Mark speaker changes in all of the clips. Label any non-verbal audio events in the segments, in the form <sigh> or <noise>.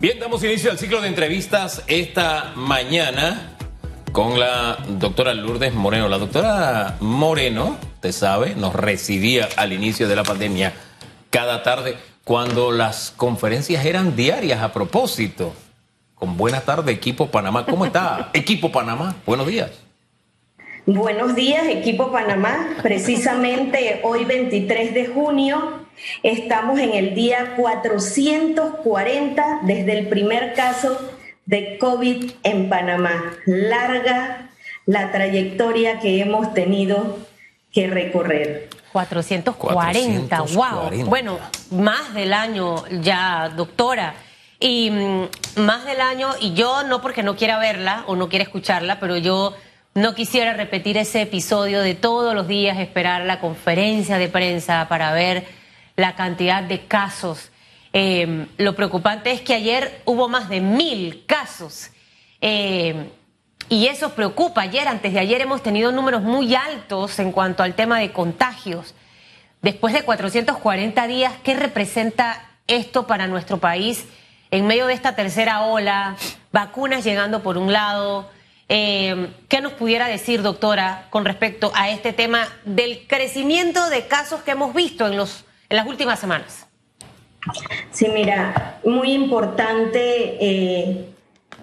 Speaker 1: Bien, damos inicio al ciclo de entrevistas esta mañana con la doctora Lourdes Moreno. La doctora Moreno, te sabe, nos recibía al inicio de la pandemia cada tarde cuando las conferencias eran diarias a propósito. Con buena tarde, equipo Panamá. ¿Cómo está, <laughs> equipo Panamá? Buenos días.
Speaker 2: Buenos días, equipo Panamá. Precisamente hoy 23 de junio estamos en el día 440 desde el primer caso de COVID en Panamá. Larga la trayectoria que hemos tenido que recorrer.
Speaker 3: 440, wow. Bueno, más del año ya, doctora. Y mm, más del año, y yo no porque no quiera verla o no quiera escucharla, pero yo no quisiera repetir ese episodio de todos los días esperar la conferencia de prensa para ver la cantidad de casos. Em, lo preocupante es que ayer hubo más de mil casos. Em, y eso preocupa. Ayer, antes de ayer, hemos tenido números muy altos en cuanto al tema de contagios. Después de 440 días, ¿qué representa esto para nuestro país en medio de esta tercera ola? Vacunas llegando por un lado, eh, ¿Qué nos pudiera decir, doctora, con respecto a este tema del crecimiento de casos que hemos visto en, los, en las últimas semanas?
Speaker 2: Sí, mira, muy importante eh,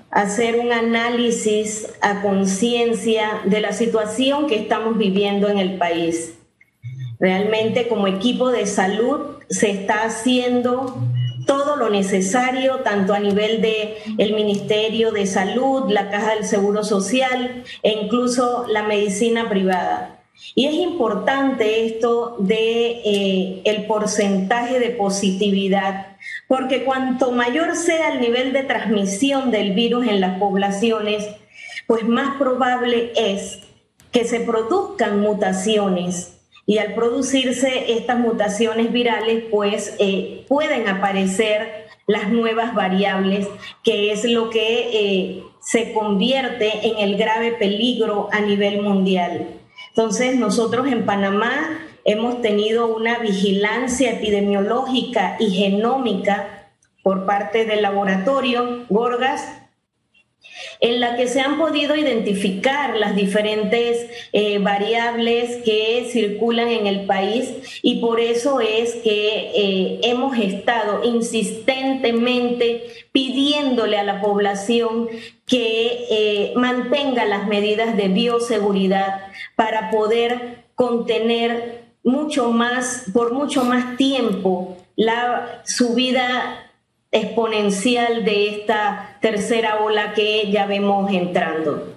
Speaker 2: hacer un análisis a conciencia de la situación que estamos viviendo en el país. Realmente como equipo de salud se está haciendo todo lo necesario, tanto a nivel de el Ministerio de Salud, la Caja del Seguro Social e incluso la medicina privada. Y es importante esto de eh, el porcentaje de positividad, porque cuanto mayor sea el nivel de transmisión del virus en las poblaciones, pues más probable es que se produzcan mutaciones y al producirse estas mutaciones virales, pues eh, pueden aparecer las nuevas variables, que es lo que eh, se convierte en el grave peligro a nivel mundial. Entonces, nosotros en Panamá hemos tenido una vigilancia epidemiológica y genómica por parte del laboratorio Gorgas en la que se han podido identificar las diferentes eh, variables que circulan en el país y por eso es que eh, hemos estado insistentemente pidiéndole a la población que eh, mantenga las medidas de bioseguridad para poder contener mucho más, por mucho más tiempo, la subida exponencial de esta tercera ola que ya vemos entrando.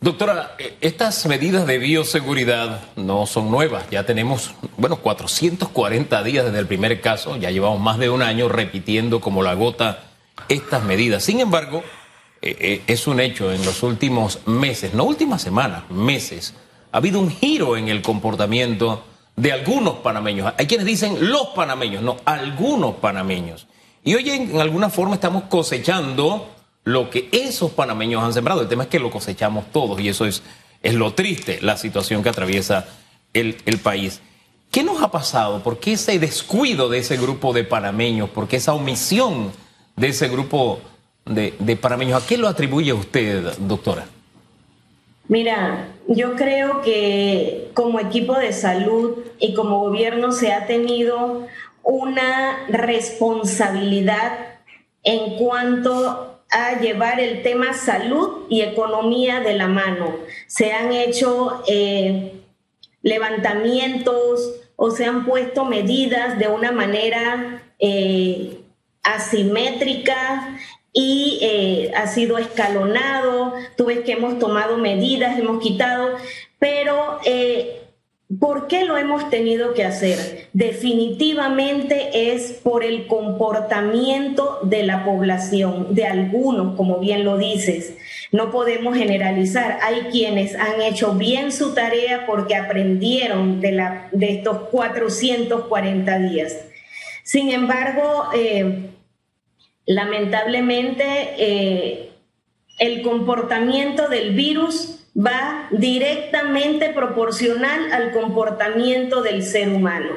Speaker 1: Doctora, estas medidas de bioseguridad no son nuevas. Ya tenemos, bueno, 440 días desde el primer caso. Ya llevamos más de un año repitiendo como la gota estas medidas. Sin embargo, eh, eh, es un hecho en los últimos meses, no últimas semanas, meses, ha habido un giro en el comportamiento de algunos panameños. Hay quienes dicen los panameños, no, algunos panameños. Y hoy en, alguna forma estamos cosechando lo que esos panameños han sembrado. El tema es que lo cosechamos todos y eso es, es lo triste, la situación que atraviesa el, el país. ¿Qué nos ha pasado? ¿Por qué ese descuido de ese grupo de panameños? ¿Por qué esa omisión de ese grupo de, de panameños? ¿A qué lo atribuye usted, doctora?
Speaker 2: Mira, yo creo que como equipo de salud y como gobierno se ha tenido una responsabilidad en cuanto a llevar el tema salud y economía de la mano. Se han hecho eh, levantamientos o se han puesto medidas de una manera eh, asimétrica y eh, ha sido escalonado, tú ves que hemos tomado medidas, hemos quitado, pero eh, ¿por qué lo hemos tenido que hacer? Definitivamente es por el comportamiento de la población, de algunos, como bien lo dices. No podemos generalizar. Hay quienes han hecho bien su tarea porque aprendieron de, la, de estos 440 días. Sin embargo, eh, lamentablemente eh, el comportamiento del virus va directamente proporcional al comportamiento del ser humano.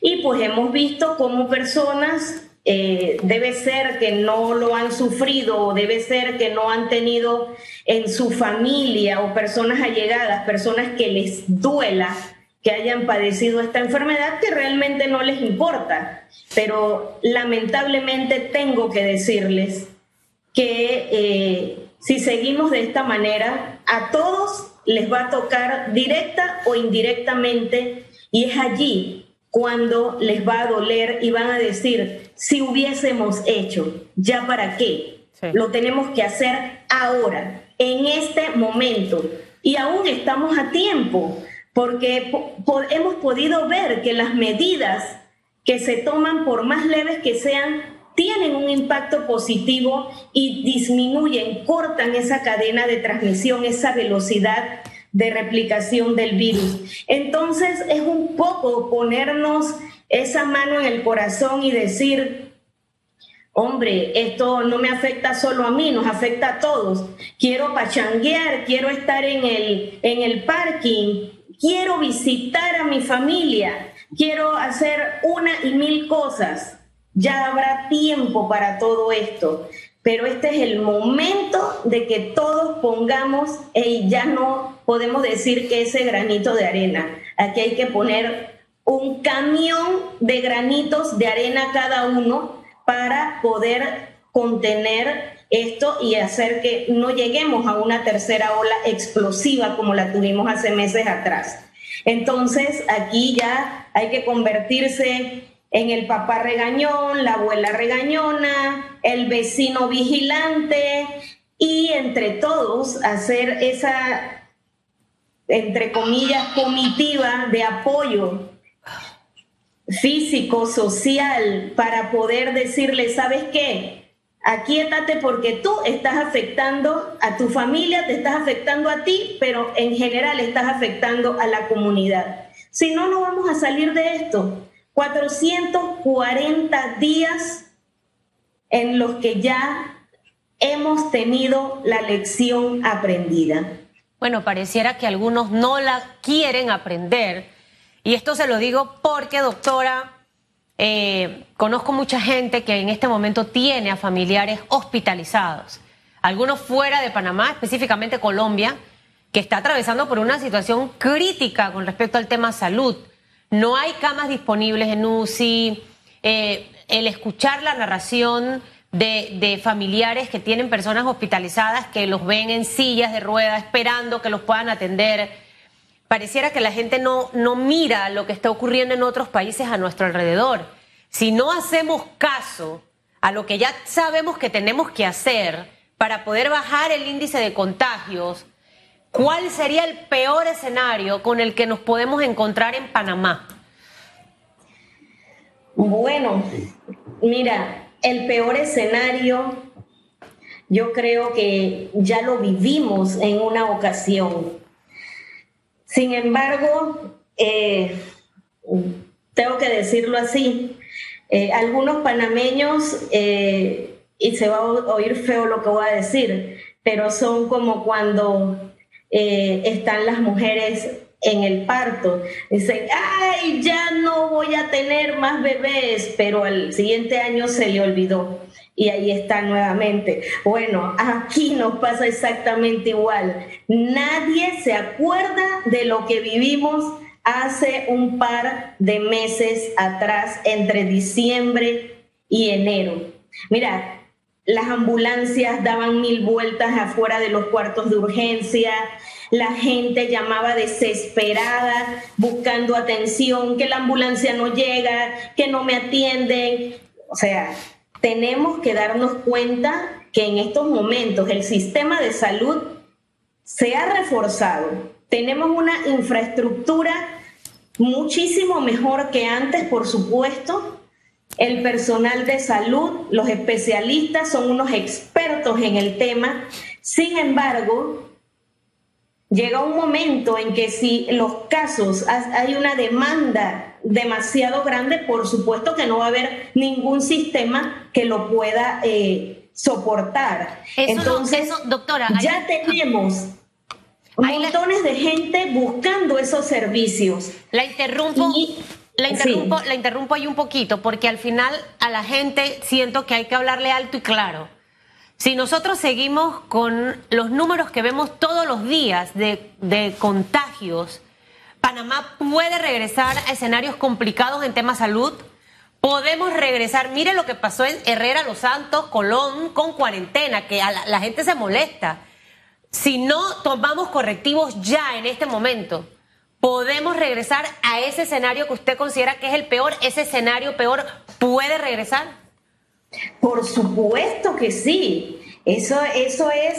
Speaker 2: Y pues hemos visto cómo personas eh, debe ser que no lo han sufrido o debe ser que no han tenido en su familia o personas allegadas, personas que les duela que hayan padecido esta enfermedad que realmente no les importa. Pero lamentablemente tengo que decirles que eh, si seguimos de esta manera, a todos les va a tocar directa o indirectamente y es allí cuando les va a doler y van a decir, si hubiésemos hecho, ¿ya para qué? Lo tenemos que hacer ahora, en este momento. Y aún estamos a tiempo, porque hemos podido ver que las medidas que se toman, por más leves que sean, tienen un impacto positivo y disminuyen, cortan esa cadena de transmisión, esa velocidad de replicación del virus. Entonces es un poco ponernos esa mano en el corazón y decir, hombre, esto no me afecta solo a mí, nos afecta a todos. Quiero pachanguear, quiero estar en el, en el parking, quiero visitar a mi familia, quiero hacer una y mil cosas. Ya habrá tiempo para todo esto pero este es el momento de que todos pongamos, y ya no podemos decir que ese granito de arena, aquí hay que poner un camión de granitos de arena cada uno para poder contener esto y hacer que no lleguemos a una tercera ola explosiva como la tuvimos hace meses atrás. Entonces, aquí ya hay que convertirse en el papá regañón, la abuela regañona, el vecino vigilante y entre todos hacer esa, entre comillas, comitiva de apoyo físico, social, para poder decirle, ¿sabes qué? Aquíétate porque tú estás afectando a tu familia, te estás afectando a ti, pero en general estás afectando a la comunidad. Si no, no vamos a salir de esto. 440 días en los que ya hemos tenido la lección aprendida.
Speaker 3: Bueno, pareciera que algunos no la quieren aprender. Y esto se lo digo porque, doctora, eh, conozco mucha gente que en este momento tiene a familiares hospitalizados. Algunos fuera de Panamá, específicamente Colombia, que está atravesando por una situación crítica con respecto al tema salud. No hay camas disponibles en UCI. Eh, el escuchar la narración de, familiares que tienen personas hospitalizadas que los ven en sillas de rueda esperando que los puedan atender. Pareciera que la gente no, no mira lo que está ocurriendo en otros países a nuestro alrededor. Si no hacemos caso a lo que ya sabemos que tenemos que hacer para poder bajar el índice de contagios, ¿Cuál sería el peor escenario con el que nos podemos encontrar en Panamá?
Speaker 2: Bueno, mira, el peor escenario yo creo que ya lo vivimos en una ocasión. Sin embargo, eh, tengo que decirlo así, eh, algunos panameños, eh, y se va a oír feo lo que voy a decir, pero son como cuando están las mujeres en el parto. Dicen, ay, ya no voy a tener más bebés, pero al siguiente año se le olvidó. Y ahí está nuevamente. Bueno, aquí nos pasa exactamente igual. Nadie se acuerda de lo que vivimos hace un par de meses atrás, entre diciembre y enero. Mira, las ambulancias daban mil vueltas afuera de los cuartos de urgencia, la gente llamaba desesperada buscando atención, que la ambulancia no llega, que no me atienden. O sea, tenemos que darnos cuenta que en estos momentos el sistema de salud se ha reforzado. Tenemos una infraestructura muchísimo mejor que antes, por supuesto, el personal de salud, los especialistas son unos expertos en el tema. Sin embargo, llega un momento en que si los casos hay una demanda demasiado grande, por supuesto que no va a haber ningún sistema que lo pueda eh, soportar. Entonces,
Speaker 3: doctora,
Speaker 2: ya tenemos montones de gente buscando esos servicios.
Speaker 3: La interrumpo. La interrumpo, la interrumpo ahí un poquito, porque al final a la gente siento que hay que hablarle alto y claro. Si nosotros seguimos con los números que vemos todos los días de, contagios, Panamá puede regresar a escenarios complicados en temas salud. Podemos regresar. Mire lo que pasó en Herrera, Los Santos, Colón, con cuarentena, que la gente se molesta. Si no tomamos correctivos ya en este momento, ¿Podemos regresar a ese escenario que usted considera que es el peor? ¿Ese escenario peor puede regresar?
Speaker 2: Por supuesto que sí. Eso, eso es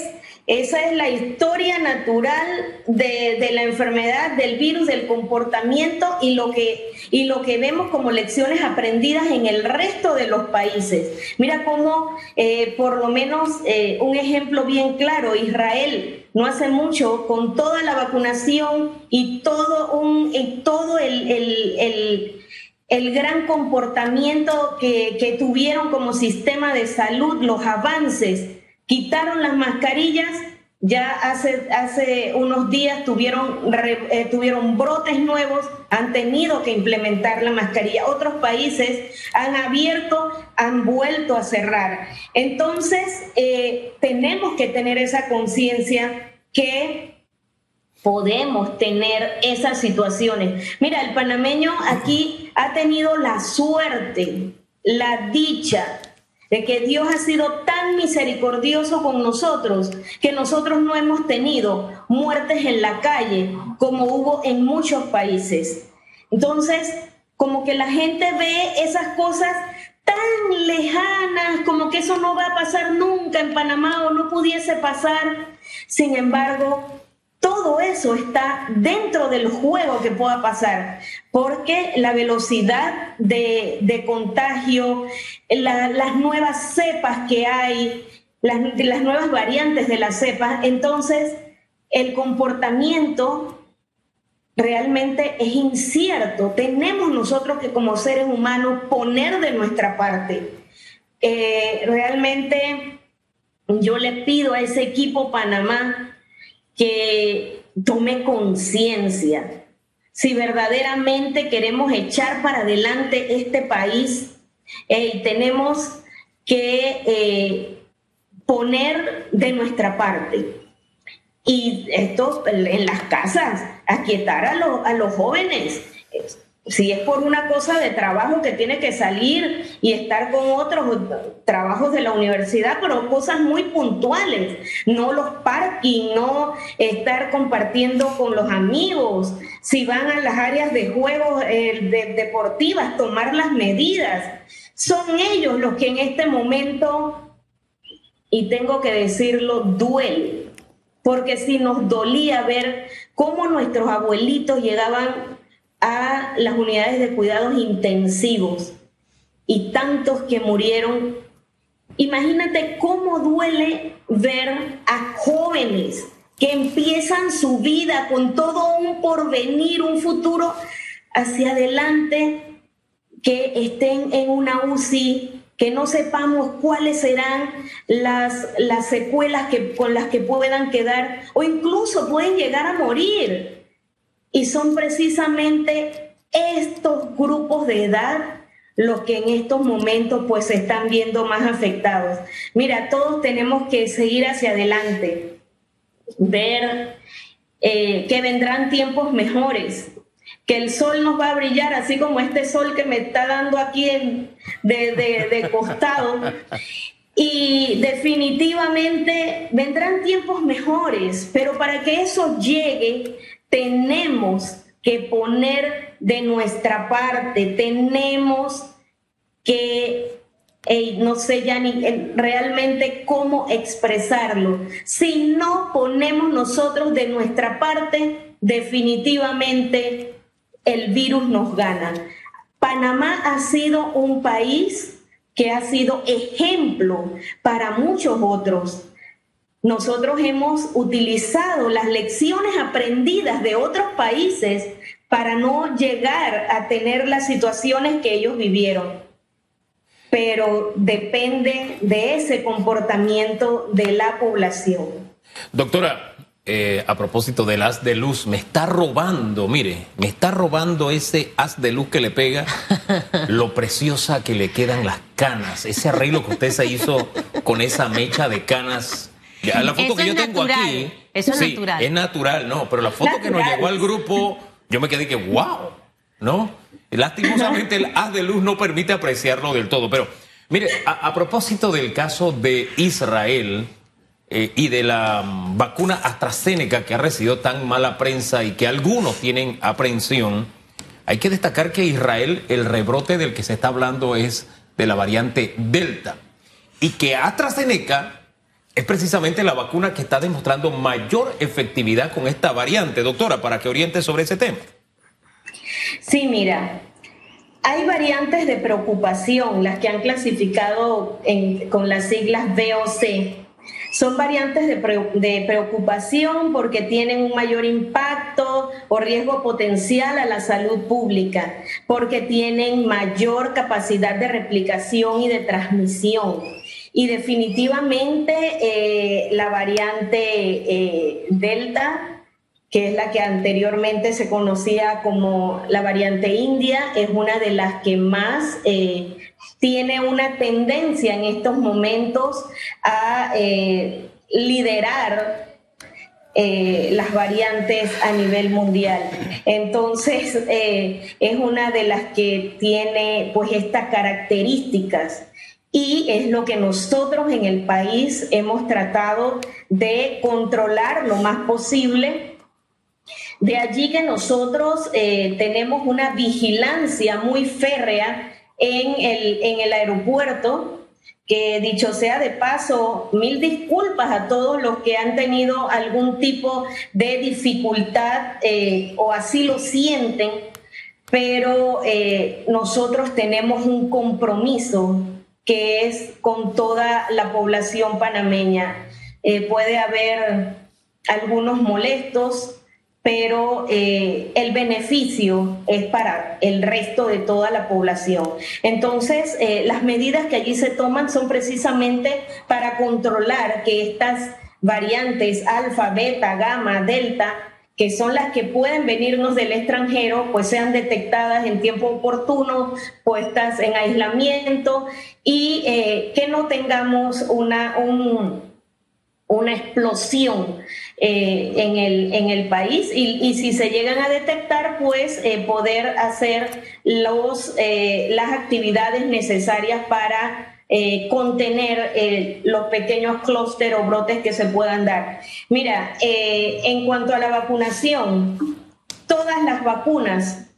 Speaker 2: esa es la historia natural de, la enfermedad, del virus, del comportamiento y lo, que, y lo que vemos como lecciones aprendidas en el resto de los países. Mira cómo, eh, por lo menos, eh, un ejemplo bien claro, Israel no hace mucho, con toda la vacunación y todo, un, todo el, el, gran comportamiento que, tuvieron como sistema de salud, los avances, quitaron las mascarillas, ya hace, unos días tuvieron, eh, tuvieron brotes nuevos, han tenido que implementar la mascarilla. Otros países han abierto, han vuelto a cerrar. Entonces, eh, tenemos que tener esa conciencia que podemos tener esas situaciones. Mira, el panameño aquí ha tenido la suerte, la dicha de que Dios ha sido tan misericordioso con nosotros que nosotros no hemos tenido muertes en la calle como hubo en muchos países. Entonces, como que la gente ve esas cosas tan lejanas, como que eso no va a pasar nunca en Panamá o no pudiese pasar. Sin embargo, todo eso está dentro del juego que pueda pasar, porque la velocidad de, contagio, las nuevas cepas que hay, las, las nuevas variantes de las cepas, entonces el comportamiento realmente es incierto. Tenemos nosotros que como seres humanos poner de nuestra parte. Eh, realmente yo le pido a ese equipo Panamá que tome conciencia. Si verdaderamente queremos echar para adelante este país, y tenemos que eh, poner de nuestra parte. Y esto en las casas, aquietar a, a los jóvenes si es por una cosa de trabajo que tiene que salir y estar con otros trabajos de la universidad, pero cosas muy puntuales, no los parking, no estar compartiendo con los amigos, si van a las áreas de juegos eh, deportivas, tomar las medidas. Son ellos los que en este momento, y tengo que decirlo, duele, porque si nos dolía ver cómo nuestros abuelitos llegaban a las unidades de cuidados intensivos y tantos que murieron. Imagínate cómo duele ver a jóvenes que empiezan su vida con todo un porvenir, un futuro hacia adelante, que estén en una UCI, que no sepamos cuáles serán las, las secuelas que, con las que puedan quedar o incluso pueden llegar a morir y son precisamente estos grupos de edad los que en estos momentos pues se están viendo más afectados. Mira, todos tenemos que seguir hacia adelante, ver eh, que vendrán tiempos mejores, que el sol nos va a brillar, así como este sol que me está dando aquí en, de, de costado. Y definitivamente vendrán tiempos mejores, pero para que eso llegue tenemos que poner de nuestra parte, tenemos que, no sé ya ni realmente cómo expresarlo. Si no ponemos nosotros de nuestra parte, definitivamente el virus nos gana. Panamá ha sido un país que ha sido ejemplo para muchos otros nosotros hemos utilizado las lecciones aprendidas de otros países para no llegar a tener las situaciones que ellos vivieron. Pero depende de ese comportamiento de la población.
Speaker 1: Doctora, eh, a propósito del haz de luz, me está robando, mire, me está robando ese haz de luz que le pega, <laughs> lo preciosa que le quedan las canas, ese arreglo que usted se hizo con esa mecha de canas. La foto que yo tengo aquí.
Speaker 3: Eso es natural.
Speaker 1: Es natural, no, pero la foto que nos llegó al grupo, yo me quedé que, wow, ¿no? Lastimosamente el haz de luz no permite apreciarlo del todo, pero mire, a propósito del caso de Israel, eh, y de la vacuna AstraZeneca que ha recibido tan mala prensa y que algunos tienen aprehensión, hay que destacar que Israel, el rebrote del que se está hablando es de la variante Delta y que AstraZeneca es precisamente la vacuna que está demostrando mayor efectividad con esta variante. Doctora, para que oriente sobre ese tema.
Speaker 2: Sí, mira, hay variantes de preocupación, las que han clasificado con las siglas B o C son variantes de, preocupación porque tienen un mayor impacto o riesgo potencial a la salud pública, porque tienen mayor capacidad de replicación y de transmisión. Y definitivamente eh, la variante eh, Delta, que es la que anteriormente se conocía como la variante India, es una de las que más eh, tiene una tendencia en estos momentos a liderar las variantes a nivel mundial. Entonces, es una de las que tiene pues estas características y es lo que nosotros en el país hemos tratado de controlar lo más posible. De allí que nosotros tenemos una vigilancia muy férrea en el, en el aeropuerto, que dicho sea de paso, mil disculpas a todos los que han tenido algún tipo de dificultad eh, o así lo sienten, pero eh, nosotros tenemos un compromiso que es con toda la población panameña. Eh, puede haber algunos molestos, pero eh, el beneficio es para el resto de toda la población. Entonces, eh, las medidas que allí se toman son precisamente para controlar que estas variantes alfa, beta, gamma, delta, que son las que pueden venirnos del extranjero, pues sean detectadas en tiempo oportuno, puestas en aislamiento y eh, que no tengamos una, una explosión eh, en, el, en el país. Y, si se llegan a detectar, pues eh, poder hacer los, las actividades necesarias para contener los pequeños clústeres o brotes que se puedan dar. Mira, en cuanto a la vacunación, todas las vacunas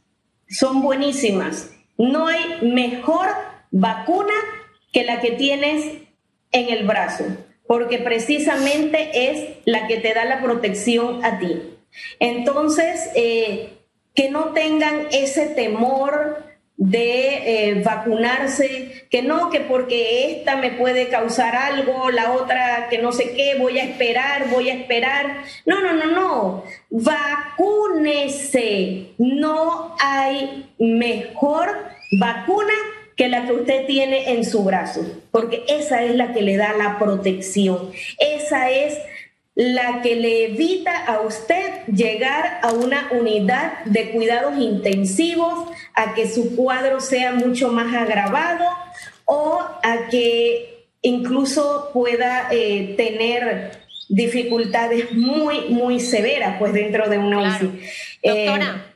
Speaker 2: son buenísimas. No hay mejor vacuna que la que tienes en el brazo porque precisamente es la que te da la protección a ti. Entonces, eh, que no tengan ese temor de eh, vacunarse, que no, que porque esta me puede causar algo, la otra que no sé qué, voy a esperar, voy a esperar. No, no, no, no. Vacúnese. No hay mejor vacuna que la que usted tiene en su brazo, porque esa es la que le da la protección, esa es la que le evita a usted llegar a una unidad de cuidados intensivos, a que su cuadro sea mucho más agravado o a que incluso pueda eh, tener dificultades muy, muy severas pues dentro de una UCI. Doctora,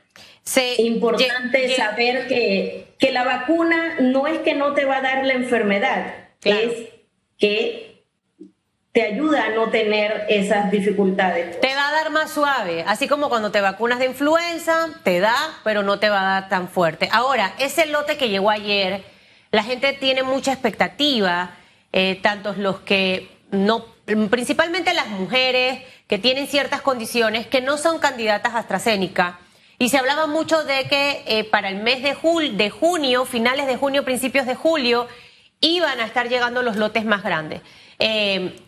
Speaker 2: es importante saber que que la vacuna no es que no te va a dar la enfermedad, es que te ayuda a no tener esas dificultades.
Speaker 3: Te va a dar más suave, así como cuando te vacunas de influenza, te da, pero no te va a dar tan fuerte. Ahora, ese lote que llegó ayer, la gente tiene mucha expectativa, eh, tantos los que no, principalmente las mujeres que tienen ciertas condiciones que no son candidatas a AstraZeneca y se hablaba mucho de que eh, para el mes de, de junio, finales de junio, principios de julio, iban a estar llegando los lotes más grandes. Eh,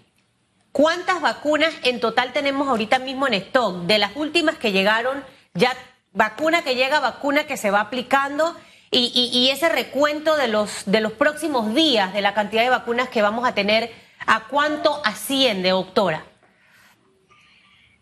Speaker 3: ¿Cuántas vacunas en total tenemos ahorita mismo en stock? De las últimas que llegaron, ya vacuna que llega, vacuna que se va aplicando y, ese recuento de los, de los próximos días de la cantidad de vacunas que vamos a tener, ¿a cuánto asciende, doctora?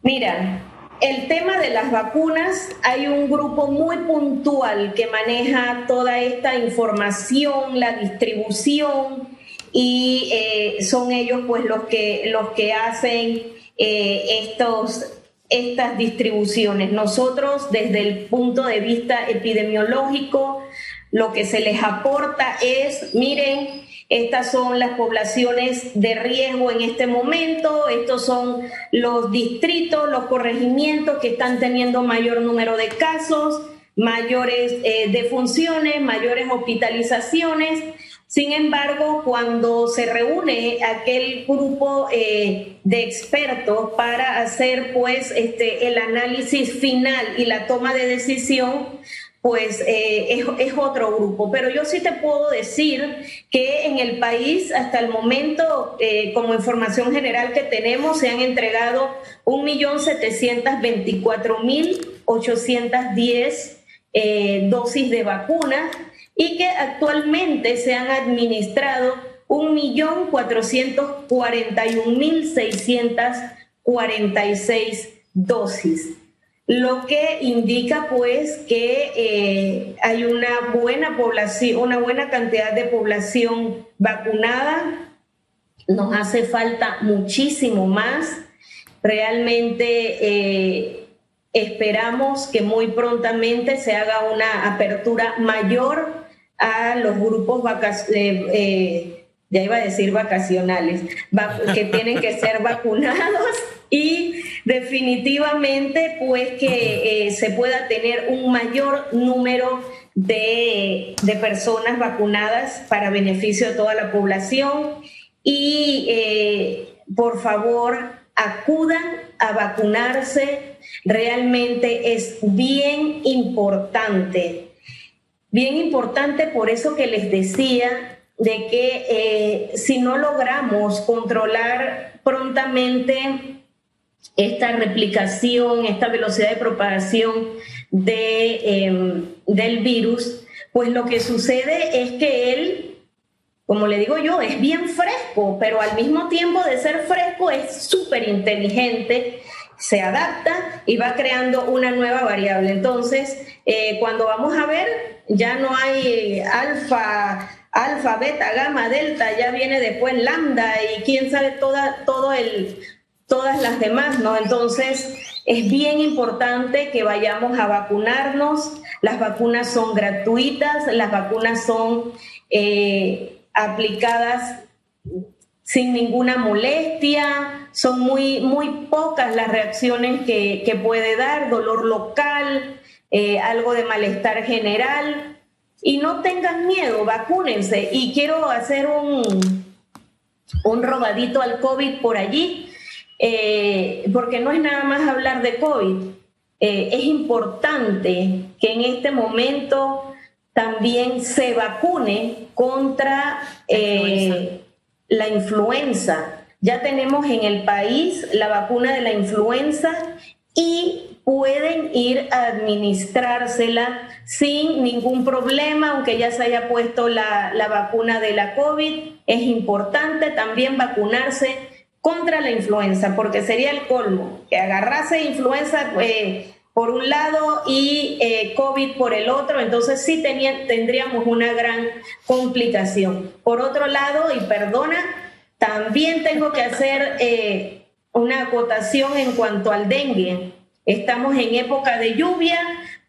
Speaker 2: Mira, el tema de las vacunas, hay un grupo muy puntual que maneja toda esta información, la distribución, y eh, son ellos pues los que, los que hacen eh, estos, estas distribuciones. Nosotros desde el punto de vista epidemiológico, lo que se les aporta es, miren, estas son las poblaciones de riesgo en este momento, estos son los distritos, los corregimientos que están teniendo mayor número de casos, mayores eh, defunciones, mayores hospitalizaciones. Sin embargo, cuando se reúne aquel grupo eh, de expertos para hacer pues este, el análisis final y la toma de decisión, pues eh, es, otro grupo. Pero yo sí te puedo decir que en el país, hasta el momento, eh, como información general que tenemos, se han entregado 1.724.810 eh, dosis de vacunas y que actualmente se han administrado 1.441.646 dosis lo que indica pues que eh, hay una buena población, una buena cantidad de población vacunada. Nos hace falta muchísimo más. Realmente eh, esperamos que muy prontamente se haga una apertura mayor a los grupos eh, ya iba a decir vacacionales, que tienen que ser vacunados y definitivamente pues que eh, se pueda tener un mayor número de, personas vacunadas para beneficio de toda la población y eh, por favor acudan a vacunarse, realmente es bien importante, bien importante por eso que les decía de que eh, si no logramos controlar prontamente esta replicación, esta velocidad de propagación de, em, del virus, pues lo que sucede es que él, como le digo yo, es bien fresco, pero al mismo tiempo de ser fresco es súper inteligente, se adapta y va creando una nueva variable. Entonces, eh, cuando vamos a ver, ya no hay alfa, alfa, beta, gamma, delta, ya viene después lambda y quién sabe toda, todo el todas las demás, ¿no? Entonces, es bien importante que vayamos a vacunarnos. Las vacunas son gratuitas, las vacunas son eh, aplicadas sin ninguna molestia, son muy, muy pocas las reacciones que, puede dar, dolor local, eh, algo de malestar general. Y no tengan miedo, vacúnense. Y quiero hacer un, un robadito al COVID por allí eh, porque no es nada más hablar de COVID. Eh, es importante que en este momento también se vacune contra la influenza. Ya tenemos en el país la vacuna de la influenza y pueden ir a administrársela sin ningún problema, aunque ya se haya puesto la, la vacuna de la COVID. Es importante también vacunarse contra la influenza, porque sería el colmo que agarrase influenza eh, por un lado y eh, COVID por el otro, entonces sí tendríamos una gran complicación. Por otro lado, y perdona, también tengo que hacer eh, una acotación en cuanto al dengue. Estamos en época de lluvia,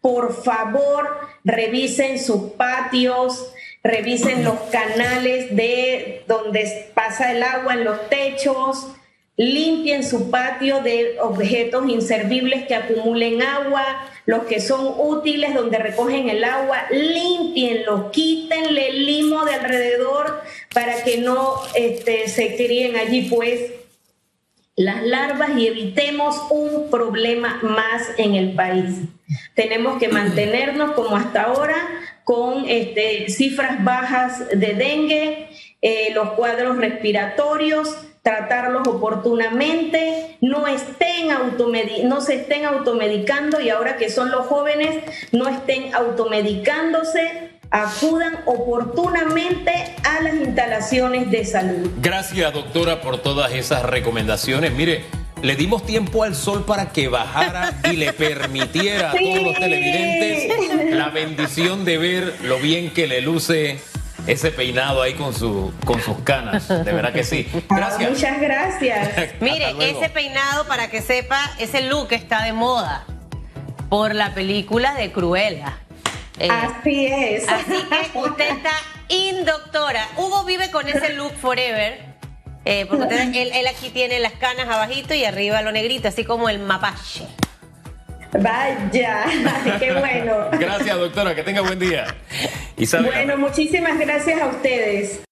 Speaker 2: por favor, revisen sus patios, revisen los canales de donde pasa el agua en los techos, limpien su patio de objetos inservibles que acumulen agua, los que son útiles donde recogen el agua, limpienlo, quítenle el limo de alrededor para que no este, se críen allí pues las larvas y evitemos un problema más en el país. Tenemos que mantenernos como hasta ahora con este, cifras bajas de dengue, eh, los cuadros respiratorios, tratarlos oportunamente, no, estén no se estén automedicando y ahora que son los jóvenes, no estén automedicándose, acudan oportunamente a las instalaciones de salud.
Speaker 1: Gracias, doctora, por todas esas recomendaciones. Mire, le dimos tiempo al sol para que bajara y le permitiera a todos los televidentes la bendición de ver lo bien que le luce ese peinado ahí con, su, con sus canas. De verdad que sí. Gracias.
Speaker 2: muchas gracias. <laughs>
Speaker 3: Mire, ese peinado, para que sepa, ese look está de moda por la película de Cruella.
Speaker 2: Eh, así es.
Speaker 3: Así que <laughs> usted está indoctora. Hugo vive con ese look forever. Eh, porque <laughs> él, aquí tiene las canas abajito y arriba lo negrito, así como el mapache.
Speaker 2: Vaya, <laughs> qué bueno.
Speaker 1: Gracias, doctora, que tenga buen día.
Speaker 2: Bueno, muchísimas gracias a ustedes.